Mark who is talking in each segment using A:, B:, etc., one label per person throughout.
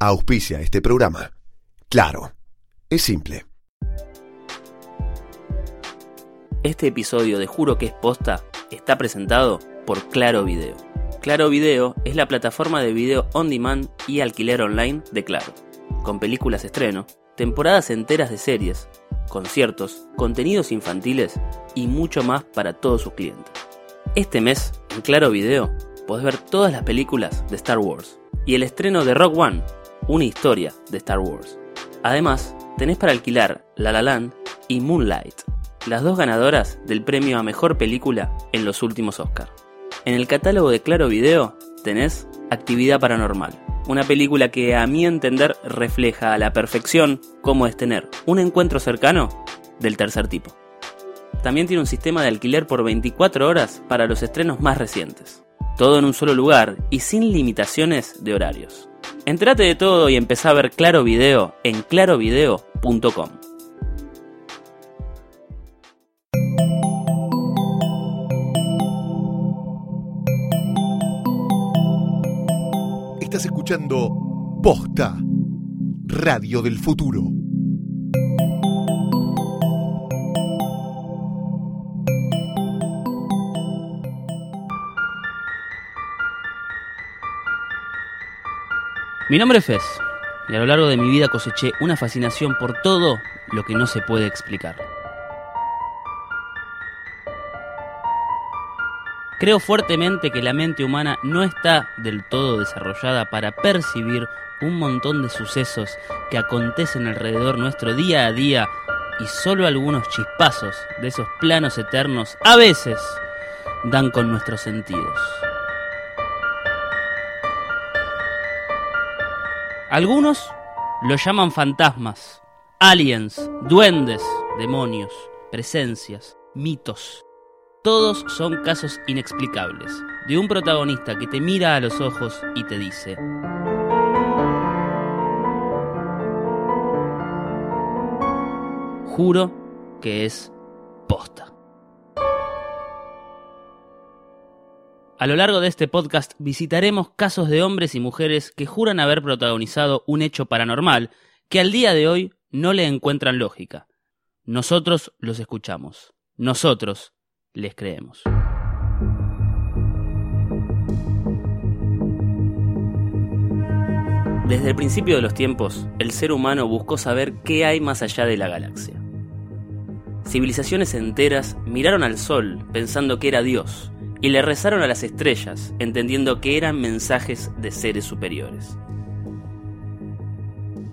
A: Auspicia este programa. Claro, es simple.
B: Este episodio de Juro que es posta está presentado por Claro Video. Claro Video es la plataforma de video on demand y alquiler online de Claro, con películas estreno, temporadas enteras de series, conciertos, contenidos infantiles y mucho más para todos sus clientes. Este mes, en Claro Video, podés ver todas las películas de Star Wars y el estreno de Rock One, una historia de Star Wars. Además, tenés para alquilar La La Land y Moonlight, las dos ganadoras del premio a mejor película en los últimos Oscars. En el catálogo de Claro Video tenés Actividad Paranormal, una película que a mi entender refleja a la perfección cómo es tener un encuentro cercano del tercer tipo. También tiene un sistema de alquiler por 24 horas para los estrenos más recientes. Todo en un solo lugar y sin limitaciones de horarios. Entrate de todo y empezá a ver Claro Video en clarovideo.com.
A: Estás escuchando Posta, Radio del Futuro.
B: Mi nombre es Fez y a lo largo de mi vida coseché una fascinación por todo lo que no se puede explicar. Creo fuertemente que la mente humana no está del todo desarrollada para percibir un montón de sucesos que acontecen alrededor nuestro día a día y solo algunos chispazos de esos planos eternos a veces dan con nuestros sentidos. Algunos lo llaman fantasmas, aliens, duendes, demonios, presencias, mitos. Todos son casos inexplicables, de un protagonista que te mira a los ojos y te dice, juro que es posta. A lo largo de este podcast visitaremos casos de hombres y mujeres que juran haber protagonizado un hecho paranormal que al día de hoy no le encuentran lógica. Nosotros los escuchamos. Nosotros les creemos. Desde el principio de los tiempos, el ser humano buscó saber qué hay más allá de la galaxia. Civilizaciones enteras miraron al Sol pensando que era Dios y le rezaron a las estrellas entendiendo que eran mensajes de seres superiores.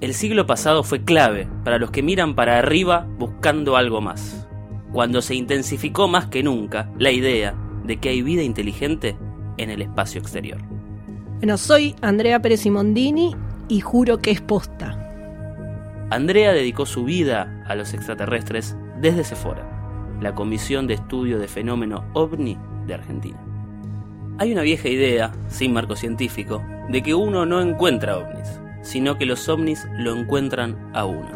B: El siglo pasado fue clave para los que miran para arriba buscando algo más, cuando se intensificó más que nunca la idea de que hay vida inteligente en el espacio exterior.
C: Bueno, soy Andrea Pérez Simondini y juro que es posta.
B: Andrea dedicó su vida a los extraterrestres desde Sephora, la Comisión de Estudio de Fenómeno OVNI de Argentina. Hay una vieja idea, sin marco científico, de que uno no encuentra ovnis, sino que los ovnis lo encuentran a uno.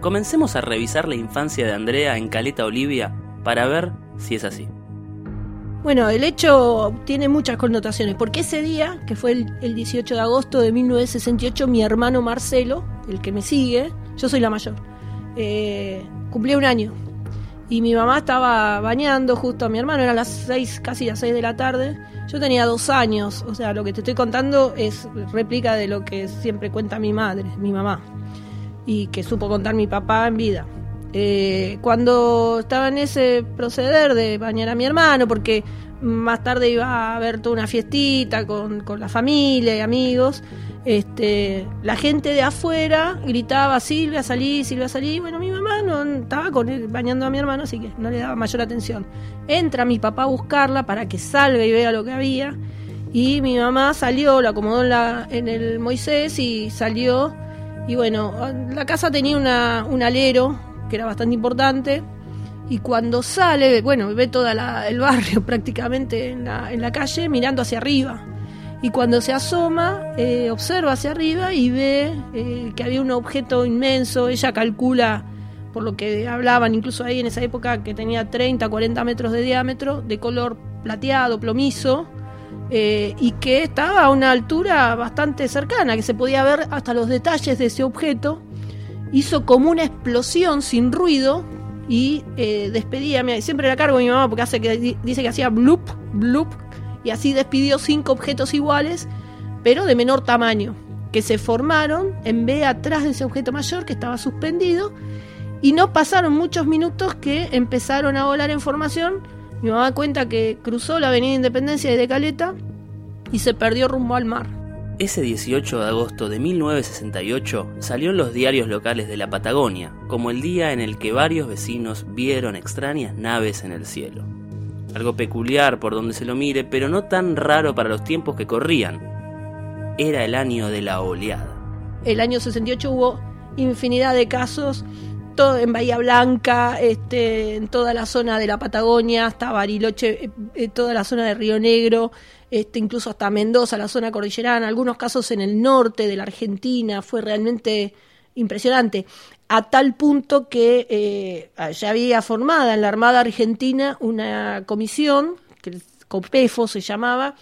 B: Comencemos a revisar la infancia de Andrea en Caleta Olivia para ver si es así.
C: Bueno, el hecho tiene muchas connotaciones, porque ese día, que fue el, 18 de agosto de 1968, mi hermano Marcelo, el que me sigue, yo soy la mayor, eh, un año. Y mi mamá estaba bañando justo a mi hermano, eran las seis, casi las 6 de la tarde. Yo tenía dos años, o sea, lo que te estoy contando es réplica de lo que siempre cuenta mi madre, mi mamá, y que supo contar mi papá en vida. Eh, cuando estaba en ese proceder de bañar a mi hermano, porque más tarde iba a haber toda una fiestita con, con la familia y amigos, este, la gente de afuera gritaba, Silvia, salí, Silvia, salí. Bueno, mi mamá no estaba con él, bañando a mi hermano, así que no le daba mayor atención. Entra mi papá a buscarla para que salga y vea lo que había. Y mi mamá salió, la acomodó en, la, el Moisés y salió. Y bueno, la casa tenía un alero que era bastante importante. Y cuando sale, bueno, ve todo el barrio prácticamente en la, en la calle mirando hacia arriba y cuando se asoma eh, observa hacia arriba y ve eh, que había un objeto inmenso, ella calcula, por lo que hablaban incluso ahí en esa época, que tenía 30, 40 metros de diámetro, de color plateado, plomizo, eh, y que estaba a una altura bastante cercana, que se podía ver hasta los detalles de ese objeto. Hizo como una explosión sin ruido y despedía, siempre la cargo a mi mamá porque hace que, dice que hacía bloop, bloop, y así despidió cinco objetos iguales, pero de menor tamaño, que se formaron en B atrás de ese objeto mayor que estaba suspendido, y no pasaron muchos minutos que empezaron a volar en formación. Mi mamá cuenta que cruzó la avenida Independencia de Caleta y se perdió rumbo al mar.
B: Ese 18 de agosto de 1968 salió en los diarios locales de la Patagonia como el día en el que varios vecinos vieron extrañas naves en el cielo. Algo peculiar por donde se lo mire, pero no tan raro para los tiempos que corrían. Era el año de la oleada.
C: El año 68 hubo infinidad de casos, en Bahía Blanca, este, en toda la zona de la Patagonia, hasta Bariloche, eh, eh, toda la zona de Río Negro, este, incluso hasta Mendoza, la zona cordillerana, algunos casos en el norte de la Argentina, fue realmente impresionante, a tal punto que eh, ya había formada en la Armada Argentina una comisión, que COPEFO se llamaba,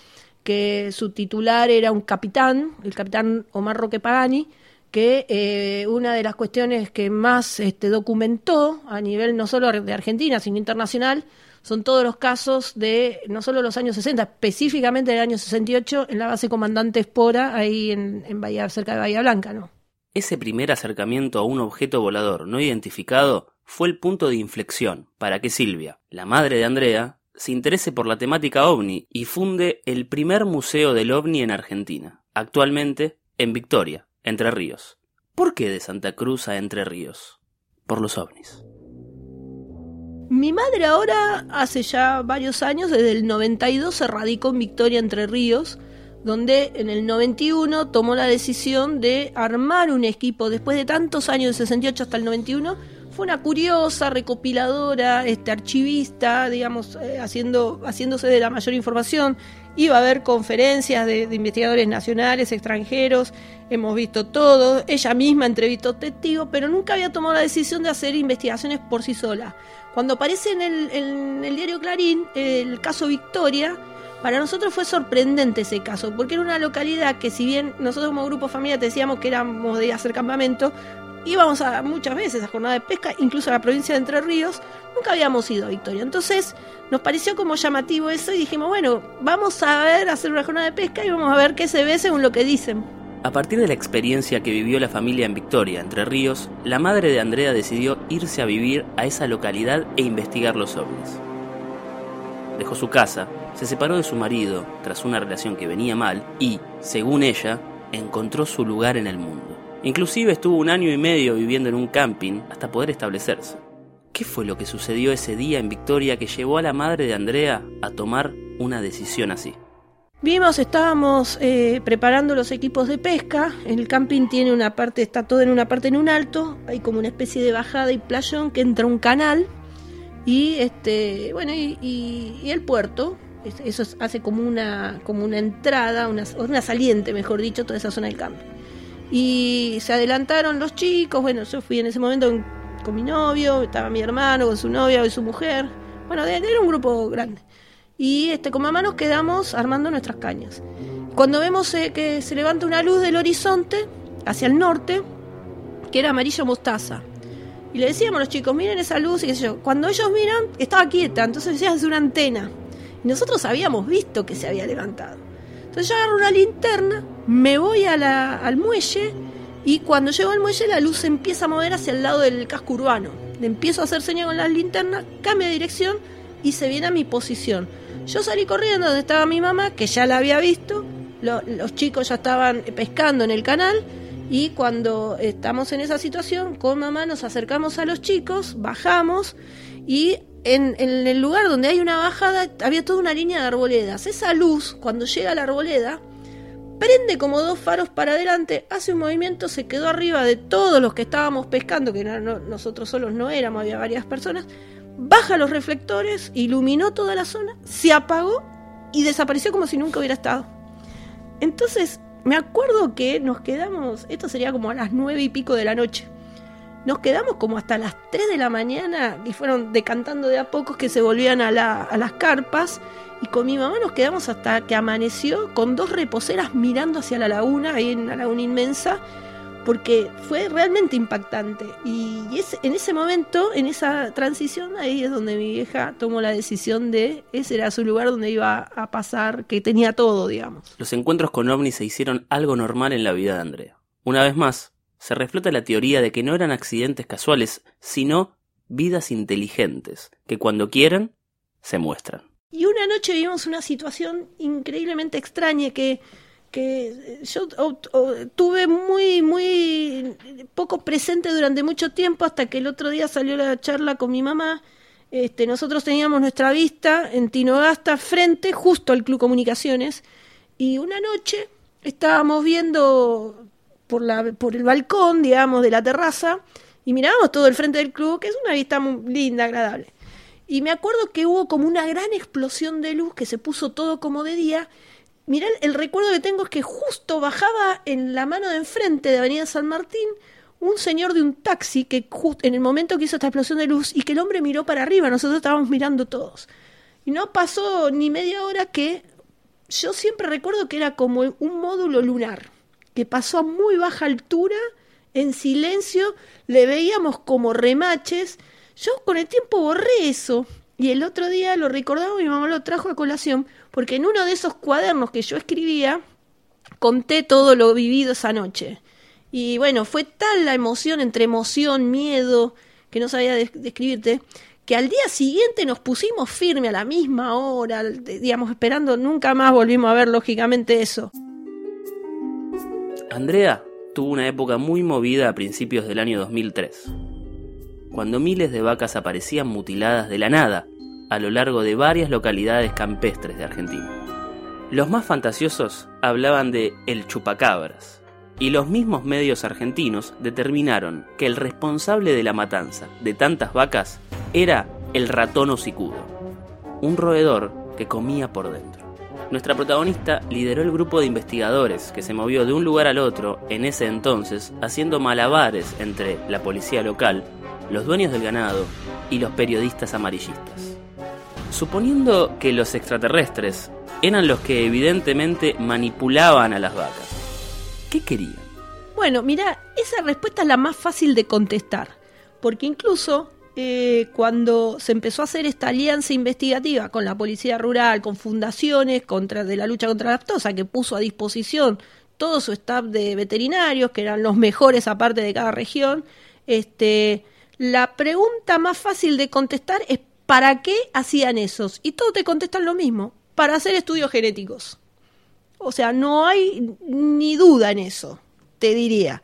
C: que su titular era un capitán, el capitán Omar Roque Pagani, que eh, una de las cuestiones que más este, documentó a nivel no solo de Argentina, sino internacional, son todos los casos de no solo los años 60, específicamente del año 68 en la base comandante Espora, ahí en, en Bahía, cerca de Bahía Blanca, ¿no?
B: Ese primer acercamiento a un objeto volador no identificado fue el punto de inflexión para que Silvia, la madre de Andrea, se interese por la temática ovni y funde el primer museo del ovni en Argentina, actualmente en Victoria, Entre Ríos. ¿Por qué de Santa Cruz a Entre Ríos? Por los ovnis.
C: Mi madre ahora, hace ya varios años, desde el 92 se radicó en Victoria Entre Ríos, donde en el 91 tomó la decisión de armar un equipo, después de tantos años, de 68 hasta el 91, fue una curiosa recopiladora, este, archivista, digamos, eh, haciendo, haciéndose de la mayor información. Iba a haber conferencias de, de, investigadores nacionales, extranjeros, hemos visto todo. Ella misma entrevistó testigos, pero nunca había tomado la decisión de hacer investigaciones por sí sola. Cuando aparece en el, en el diario Clarín el caso Victoria, para nosotros fue sorprendente ese caso, porque era una localidad que si bien nosotros como grupo familia decíamos que éramos de hacer campamento, íbamos a muchas veces a jornada de pesca, incluso a la provincia de Entre Ríos, nunca habíamos ido a Victoria. Entonces nos pareció como llamativo eso y dijimos, bueno, vamos a ver, a hacer una jornada de pesca y vamos a ver qué se ve según lo que dicen.
B: A partir de la experiencia que vivió la familia en Victoria, Entre Ríos, la madre de Andrea decidió irse a vivir a esa localidad e investigar los ovnis. Dejó su casa, se separó de su marido tras una relación que venía mal y, según ella, encontró su lugar en el mundo. Inclusive estuvo un año y medio viviendo en un camping hasta poder establecerse. ¿Qué fue lo que sucedió ese día en Victoria que llevó a la madre de Andrea a tomar una decisión así?
C: Vimos, estábamos eh, preparando los equipos de pesca. El camping tiene una parte, está todo en una parte en un alto. Hay como una especie de bajada y playón que entra un canal. Y este, bueno, y, y, y el puerto. Eso hace como una, como una entrada, una, una saliente, mejor dicho, toda esa zona del camping. Y se adelantaron los chicos. Bueno, yo fui en ese momento con mi novio, estaba mi hermano con su novia y su mujer. Bueno, era un grupo grande y este, con mamá nos quedamos armando nuestras cañas. Cuando vemos eh, que se levanta una luz del horizonte hacia el norte, que era amarillo mostaza, y le decíamos a los chicos, miren esa luz, y yo. Cuando ellos miran, estaba quieta, entonces decían, es una antena. Nosotros habíamos visto que se había levantado. Entonces yo agarro una linterna, me voy a al muelle, y cuando llego al muelle la luz se empieza a mover hacia el lado del casco urbano. Le empiezo a hacer señas con la linterna, cambia de dirección y se viene a mi posición. Yo salí corriendo donde estaba mi mamá, que ya la había visto, lo, los chicos ya estaban pescando en el canal y cuando estamos en esa situación, con mamá nos acercamos a los chicos, bajamos y en, el lugar donde hay una bajada había toda una línea de arboledas. Esa luz, cuando llega a la arboleda, prende como dos faros para adelante, hace un movimiento, se quedó arriba de todos los que estábamos pescando, que no, nosotros solos no éramos, había varias personas, baja los reflectores, iluminó toda la zona, se apagó y desapareció como si nunca hubiera estado. Entonces, me acuerdo que nos quedamos, esto sería como a las nueve y pico de la noche, nos quedamos como hasta las 3 de la mañana y fueron decantando de a pocos que se volvían a, a las carpas. Y con mi mamá nos quedamos hasta que amaneció con dos reposeras mirando hacia la laguna, ahí en una laguna inmensa, porque fue realmente impactante. Y es, en ese momento, en esa transición, ahí es donde mi vieja tomó la decisión de ese era su lugar donde iba a pasar, que tenía todo, digamos.
B: Los encuentros con ovnis se hicieron algo normal en la vida de Andrea. Una vez más, se reflota la teoría de que no eran accidentes casuales, sino vidas inteligentes, que cuando quieren, se muestran.
C: Y una noche vivimos una situación increíblemente extraña que que yo tuve muy, muy poco presente durante mucho tiempo hasta que el otro día salió la charla con mi mamá. Este, nosotros teníamos nuestra vista en Tinogasta frente justo al Club Comunicaciones y una noche estábamos viendo por, la, por el balcón, digamos, de la terraza y mirábamos todo el frente del club, que es una vista muy linda, agradable. Y me acuerdo que hubo como una gran explosión de luz que se puso todo como de día mirá, el recuerdo que tengo es que justo bajaba en la mano de enfrente de Avenida San Martín un señor de un taxi que justo en el momento que hizo esta explosión de luz y que el hombre miró para arriba, nosotros estábamos mirando todos. Y no pasó ni media hora que yo siempre recuerdo que era como un módulo lunar, que pasó a muy baja altura, en silencio, le veíamos como remaches. Yo con el tiempo borré eso y el otro día lo recordaba, mi mamá lo trajo a colación, porque en uno de esos cuadernos que yo escribía, conté todo lo vivido esa noche. Y bueno, fue tal la emoción, entre emoción, miedo, que no sabía describirte, que al día siguiente nos pusimos firme a la misma hora, digamos, esperando, nunca más volvimos a ver lógicamente eso.
B: Andrea tuvo una época muy movida a principios del año 2003 cuando miles de vacas aparecían mutiladas de la nada a lo largo de varias localidades campestres de Argentina. Los más fantasiosos hablaban de el chupacabras, y los mismos medios argentinos determinaron que el responsable de la matanza de tantas vacas era el ratón hocicudo, un roedor que comía por dentro. Nuestra protagonista lideró el grupo de investigadores que se movió de un lugar al otro en ese entonces haciendo malabares entre la policía local los dueños del ganado y los periodistas amarillistas. Suponiendo que los extraterrestres eran los que evidentemente manipulaban a las vacas, ¿qué querían?
C: Bueno, mira, esa respuesta es la más fácil de contestar, porque incluso eh, cuando se empezó a hacer esta alianza investigativa con la policía rural, con fundaciones contra, de la lucha contra la aptosa, que puso a disposición todo su staff de veterinarios, que eran los mejores aparte de cada región, este, la pregunta más fácil de contestar es ¿para qué hacían esos? Y todos te contestan lo mismo, para hacer estudios genéticos. O sea, no hay ni duda en eso, te diría.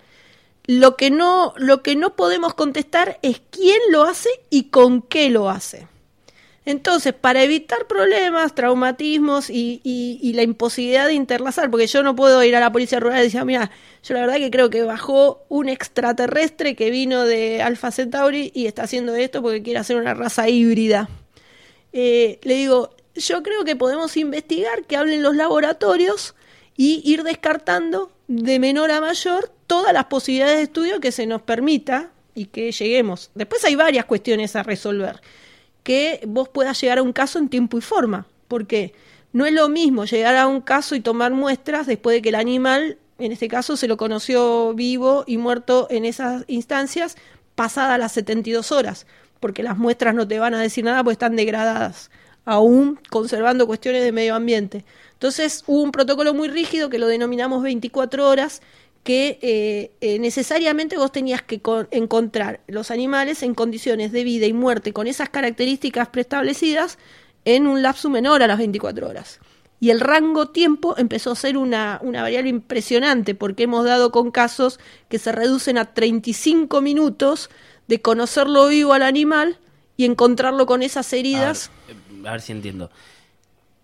C: Lo que no, lo que no podemos contestar es quién lo hace y con qué lo hace. Entonces, para evitar problemas, traumatismos y, la imposibilidad de interlazar, porque yo no puedo ir a la policía rural y decir, mira, yo la verdad que creo que bajó un extraterrestre que vino de Alpha Centauri y está haciendo esto porque quiere hacer una raza híbrida. Eh, le digo, yo creo que podemos investigar, que hablen los laboratorios y ir descartando de menor a mayor todas las posibilidades de estudio que se nos permita y que lleguemos. Después hay varias cuestiones a resolver que vos puedas llegar a un caso en tiempo y forma. porque No es lo mismo llegar a un caso y tomar muestras después de que el animal, en este caso, se lo conoció vivo y muerto en esas instancias pasadas las 72 horas, porque las muestras no te van a decir nada porque están degradadas, aún conservando cuestiones de medio ambiente. Entonces hubo un protocolo muy rígido que lo denominamos 24 horas, que eh, eh, necesariamente vos tenías que encontrar los animales en condiciones de vida y muerte con esas características preestablecidas en un lapso menor a las 24 horas. Y el rango tiempo empezó a ser una, una variable impresionante porque hemos dado con casos que se reducen a 35 minutos de conocerlo vivo al animal y encontrarlo con esas heridas.
B: a ver si entiendo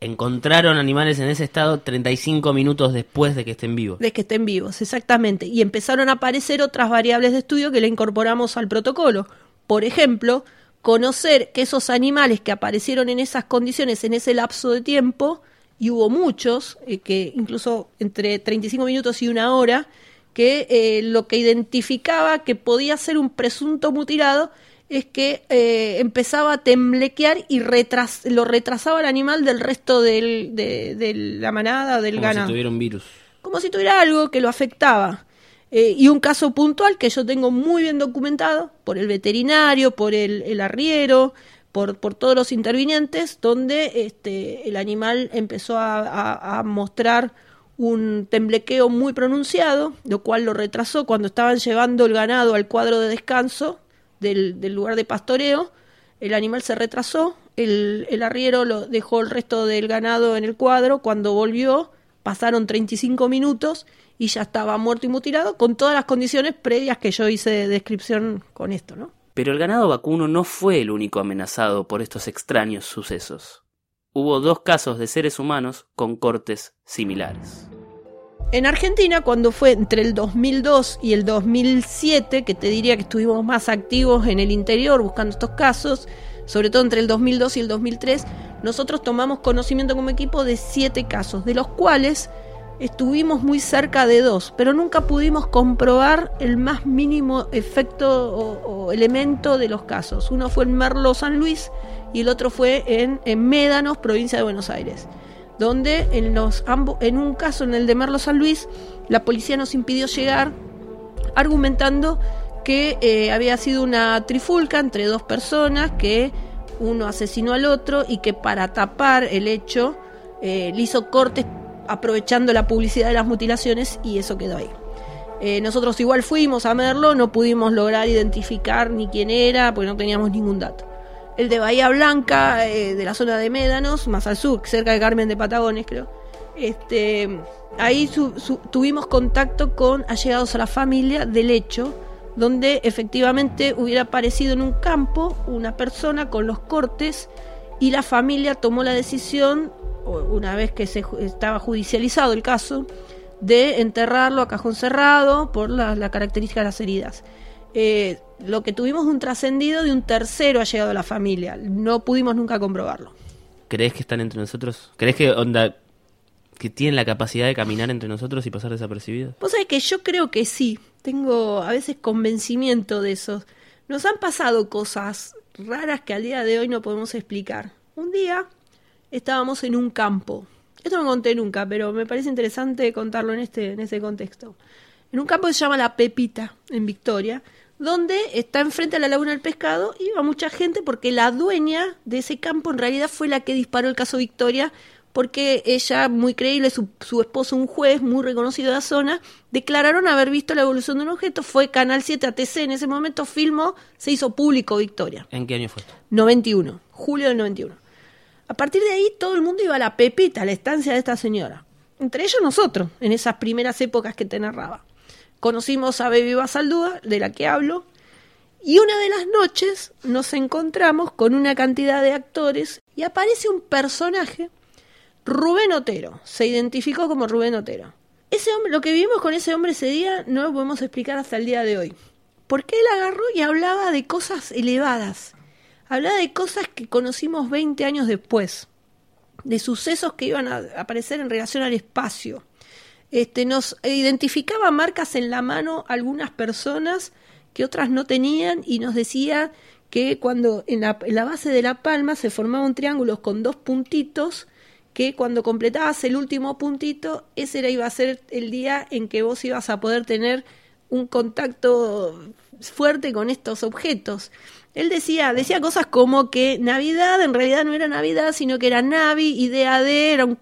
B: encontraron animales en ese estado 35 minutos después de que estén vivos.
C: De que estén vivos, exactamente. Y empezaron a aparecer otras variables de estudio que le incorporamos al protocolo. Por ejemplo, conocer que esos animales que aparecieron en esas condiciones en ese lapso de tiempo, y hubo muchos, eh, que incluso entre 35 minutos y una hora, que eh, lo que identificaba que podía ser un presunto mutilado es que eh, empezaba a temblequear y retras lo retrasaba el animal del resto del, de, de la manada del
B: Como
C: ganado.
B: si tuviera un virus.
C: Como si tuviera algo que lo afectaba. Eh, y un caso puntual que yo tengo muy bien documentado por el veterinario, por el, el arriero, por, por todos los intervinientes, donde este, el animal empezó a, a- a mostrar un temblequeo muy pronunciado, lo cual lo retrasó cuando estaban llevando el ganado al cuadro de descanso del, lugar de pastoreo. El animal se retrasó, el, el arriero lo dejó el resto del ganado en el cuadro. Cuando volvió, pasaron 35 minutos y ya estaba muerto y mutilado, con todas las condiciones previas que yo hice de descripción con esto, ¿no?
B: Pero el ganado vacuno no fue el único amenazado por estos extraños sucesos. Hubo dos casos de seres humanos con cortes similares.
C: En Argentina, cuando fue entre el 2002 y el 2007, que te diría que estuvimos más activos en el interior buscando estos casos, sobre todo entre el 2002 y el 2003, nosotros tomamos conocimiento como equipo de siete casos, de los cuales estuvimos muy cerca de dos, pero nunca pudimos comprobar el más mínimo efecto o, elemento de los casos. Uno fue en Merlo, San Luis, y el otro fue en, en Médanos, provincia de Buenos Aires donde en, los en un caso, en el de Merlo San Luis, la policía nos impidió llegar argumentando que eh, había sido una trifulca entre dos personas, que uno asesinó al otro y que para tapar el hecho eh, le hizo cortes aprovechando la publicidad de las mutilaciones y eso quedó ahí. Eh, nosotros igual fuimos a Merlo, no pudimos lograr identificar ni quién era, porque no teníamos ningún dato el de Bahía Blanca, eh, de la zona de Médanos, más al sur, cerca de Carmen de Patagones, creo. Este, ahí tuvimos contacto con allegados a la familia del hecho, donde efectivamente hubiera aparecido en un campo una persona con los cortes y la familia tomó la decisión, una vez que se estaba judicializado el caso, de enterrarlo a cajón cerrado por la característica de las heridas. Eh, lo que tuvimos un trascendido de un tercero allegado a la familia. No pudimos nunca comprobarlo.
B: ¿Crees que están entre nosotros? ¿Crees que onda que tienen la capacidad de caminar entre nosotros y pasar desapercibidos?
C: Vos sabés que yo creo que sí. Tengo a veces convencimiento de eso. Nos han pasado cosas raras que al día de hoy no podemos explicar. Un día estábamos en un campo. Esto no conté nunca, pero me parece interesante contarlo en este, en este contexto. En un campo que se llama La Pepita, en Victoria, donde está enfrente a la Laguna del Pescado, iba mucha gente porque la dueña de ese campo en realidad fue la que disparó el caso Victoria, porque ella, muy creíble, su, su esposo, un juez muy reconocido de la zona, declararon haber visto la evolución de un objeto, fue Canal 7 ATC en ese momento, filmó, se hizo público Victoria.
B: ¿En qué año fue esto?
C: 91, julio del 91. A partir de ahí todo el mundo iba a la Pepita, a la estancia de esta señora. Entre ellos nosotros, en esas primeras épocas que te narraba. Conocimos a Baby Basaldúa, de la que hablo, y una de las noches nos encontramos con una cantidad de actores y aparece un personaje, Rubén Otero. Se identificó como Rubén Otero. Ese hombre, lo que vivimos con ese hombre ese día no lo podemos explicar hasta el día de hoy. Porque él agarró y hablaba de cosas elevadas. Hablaba de cosas que conocimos 20 años después. De sucesos que iban a aparecer en relación al espacio. Este, nos identificaba marcas en la mano algunas personas que otras no tenían y nos decía que cuando en la, en la base de la palma se formaba un triángulo con dos puntitos, que cuando completabas el último puntito, ese era, iba a ser el día en que vos ibas a poder tener un contacto fuerte con estos objetos. Él decía, decía cosas como que Navidad en realidad no era Navidad, sino que era Navi y DAD era un,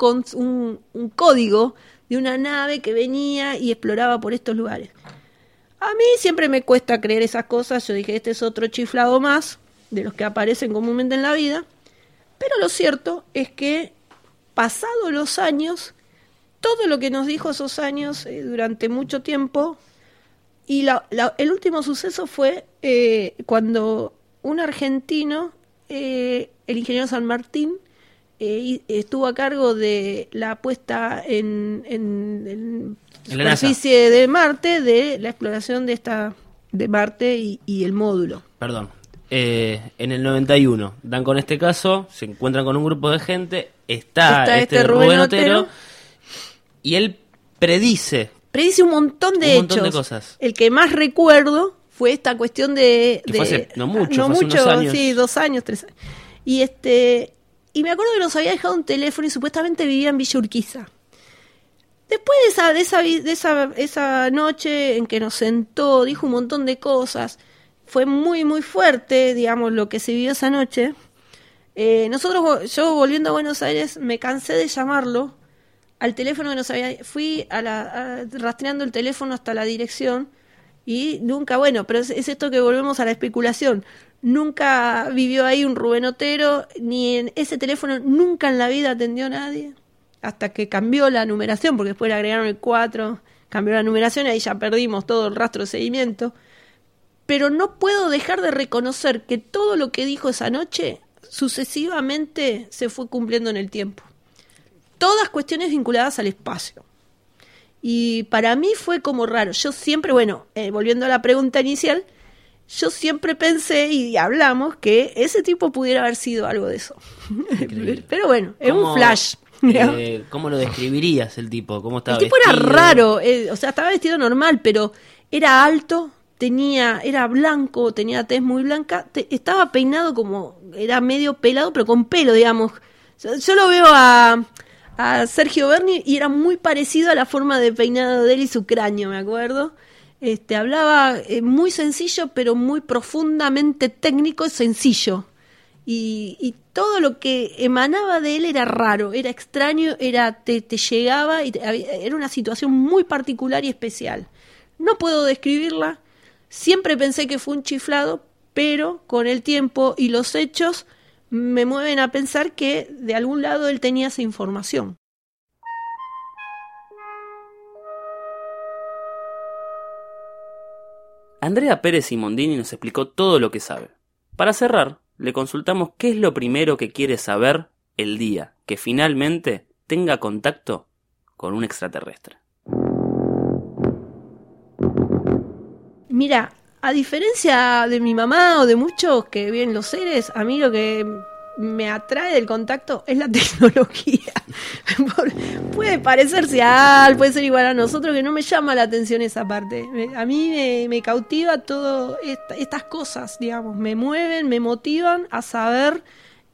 C: un código de una nave que venía y exploraba por estos lugares. A mí siempre me cuesta creer esas cosas. Yo dije, este es otro chiflado más de los que aparecen comúnmente en la vida. Pero lo cierto es que, pasados los años, todo lo que nos dijo esos años eh, durante mucho tiempo, y la- la- el último suceso fue eh, cuando un argentino, eh, el ingeniero San Martín, eh, estuvo a cargo de la puesta en, en, en
B: la
C: superficie de Marte, de la exploración de esta de Marte y, y el módulo.
B: Perdón. Eh, en el 91 dan con este caso, se encuentran con un grupo de gente, está,
C: Está
B: este,
C: este
B: Rubén,
C: Rubén
B: Otero,
C: Otero.
B: y él predice,
C: predice un montón de
B: Un
C: hechos.
B: de cosas.
C: El que más recuerdo fue esta cuestión de... De-
B: fue hace no mucho, fue hace unos años.
C: sí, dos años, tres años. Y este y me acuerdo que nos había dejado un teléfono y supuestamente vivía en Villa Urquiza. Después de esa, de esa, de esa, esa noche en que nos sentó, dijo un montón de cosas, fue muy, muy fuerte, digamos, lo que se vivió esa noche. Eh, nosotros, yo volviendo a Buenos Aires, me cansé de llamarlo al teléfono que nos había. Fui a la, a- rastreando el teléfono hasta la dirección y nunca, bueno, pero es, es esto que volvemos a la especulación. Nunca vivió ahí un Rubén Otero, ni en ese teléfono nunca en la vida atendió a nadie. Hasta que cambió la numeración, porque después le agregaron el 4, cambió la numeración y ahí ya perdimos todo el rastro de seguimiento. Pero no puedo dejar de reconocer que todo lo que dijo esa noche sucesivamente se fue cumpliendo en el tiempo. Todas cuestiones vinculadas al espacio. Y para mí fue como raro. Yo siempre, bueno, eh, volviendo a la pregunta inicial, yo siempre pensé y hablamos que ese tipo pudiera haber sido algo de eso. Pero bueno, es
B: ¿Cómo,
C: un flash.
B: eh, ¿Cómo lo describirías el tipo? ¿Cómo estaba
C: El tipo era raro, eh, o sea, estaba vestido normal, pero era alto, tenía, era blanco, tenía tez muy blanca, te- estaba peinado como, era medio pelado, pero con pelo, digamos. Yo, yo lo veo a, a Sergio Berni y era muy parecido a la forma de peinado de él y su cráneo, me acuerdo. Este, hablaba eh, muy sencillo, pero muy profundamente técnico y sencillo. Y, todo lo que emanaba de él era raro, era extraño, era te, te llegaba y era una situación muy particular y especial. No puedo describirla. Siempre pensé que fue un chiflado, pero con el tiempo y los hechos me mueven a pensar que de algún lado él tenía esa información.
B: Andrea Pérez Simondini nos explicó todo lo que sabe. Para cerrar, le consultamos qué es lo primero que quiere saber el día que finalmente tenga contacto con un extraterrestre.
C: Mira, a diferencia de mi mamá o de muchos que viven los seres, a mí lo que me atrae del contacto es la tecnología. Puede parecerse a Al, puede ser igual a nosotros, que no me llama la atención esa parte. A mí me, cautiva todo esta- estas cosas, digamos, me mueven, me motivan a saber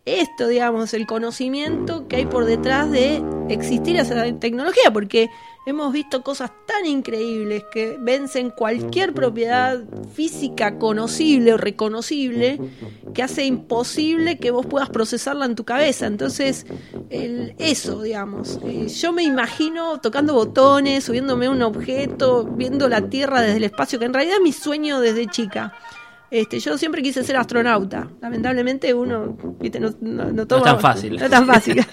C: esto, digamos, el conocimiento que hay por detrás de existir esa tecnología, porque hemos visto cosas tan increíbles que vencen cualquier propiedad física conocible o reconocible que hace imposible que vos puedas procesarla en tu cabeza. Entonces, el- eso, digamos, eh, yo me imagino tocando botones, subiéndome a un objeto, viendo la Tierra desde el espacio, que en realidad es mi sueño desde chica. Este, yo siempre quise ser astronauta. Lamentablemente uno, viste, no, no, no toma-
B: tan fácil.
C: No es tan fácil.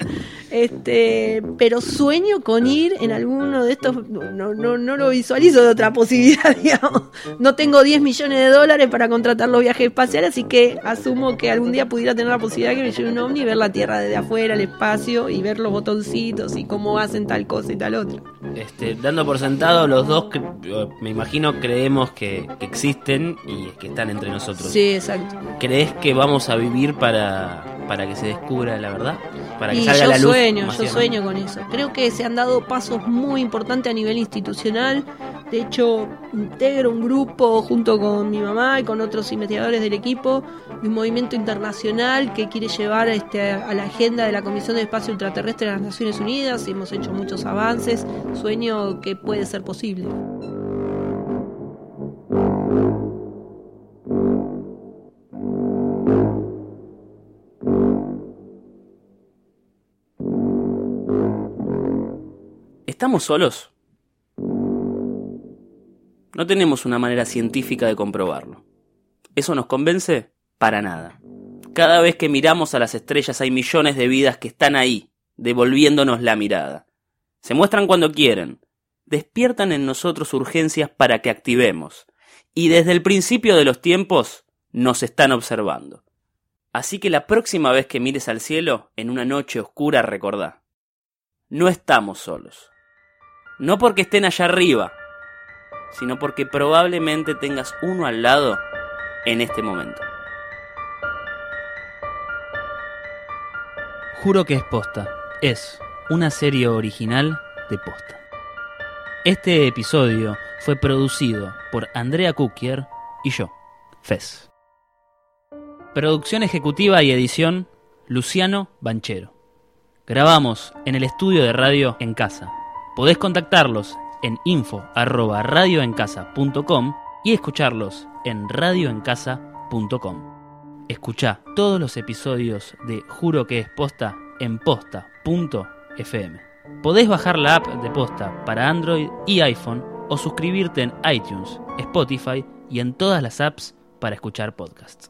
C: Este, pero sueño con ir en alguno de estos. No, no, no lo visualizo de otra posibilidad, digamos. No tengo 10 millones de dólares para contratar los viajes espaciales, así que asumo que algún día pudiera tener la posibilidad que me lleve un ovni y ver la Tierra desde afuera, el espacio, y ver los botoncitos y cómo hacen tal cosa y tal otra.
B: Este, dando por sentado, los dos, eh, me imagino, creemos que existen y que están entre nosotros.
C: Sí, exacto.
B: ¿Crees que vamos a vivir para, para que se descubra la verdad? Para que
C: Y
B: salga
C: yo
B: la luz.
C: sueño, yo sueño con eso. Creo que se han dado pasos muy importantes a nivel institucional. De hecho, integro un grupo junto con mi mamá y con otros investigadores del equipo de un movimiento internacional que quiere llevar este, a la agenda de la Comisión de Espacio Ultraterrestre de las Naciones Unidas. Hemos hecho muchos avances. Sueño que puede ser posible.
B: ¿Estamos solos? No tenemos una manera científica de comprobarlo. ¿Eso nos convence? Para nada. Cada vez que miramos a las estrellas hay millones de vidas que están ahí, devolviéndonos la mirada. Se muestran cuando quieren. Despiertan en nosotros urgencias para que activemos. Y desde el principio de los tiempos nos están observando. Así que la próxima vez que mires al cielo, en una noche oscura, recordá. No estamos solos. No porque estén allá arriba, sino porque probablemente tengas uno al lado en este momento. Juro que es posta. Es una serie original de posta. Este episodio fue producido por Andrea Kukier y yo, Fez. Producción ejecutiva y edición, Luciano Banchero. Grabamos en el estudio de radio en casa. Podés contactarlos en info@radioencasa.com y escucharlos en radioencasa.com. Escucha todos los episodios de Juro que es posta en posta.fm. Podés bajar la app de posta para Android y iPhone o suscribirte en iTunes, Spotify y en todas las apps para escuchar podcasts.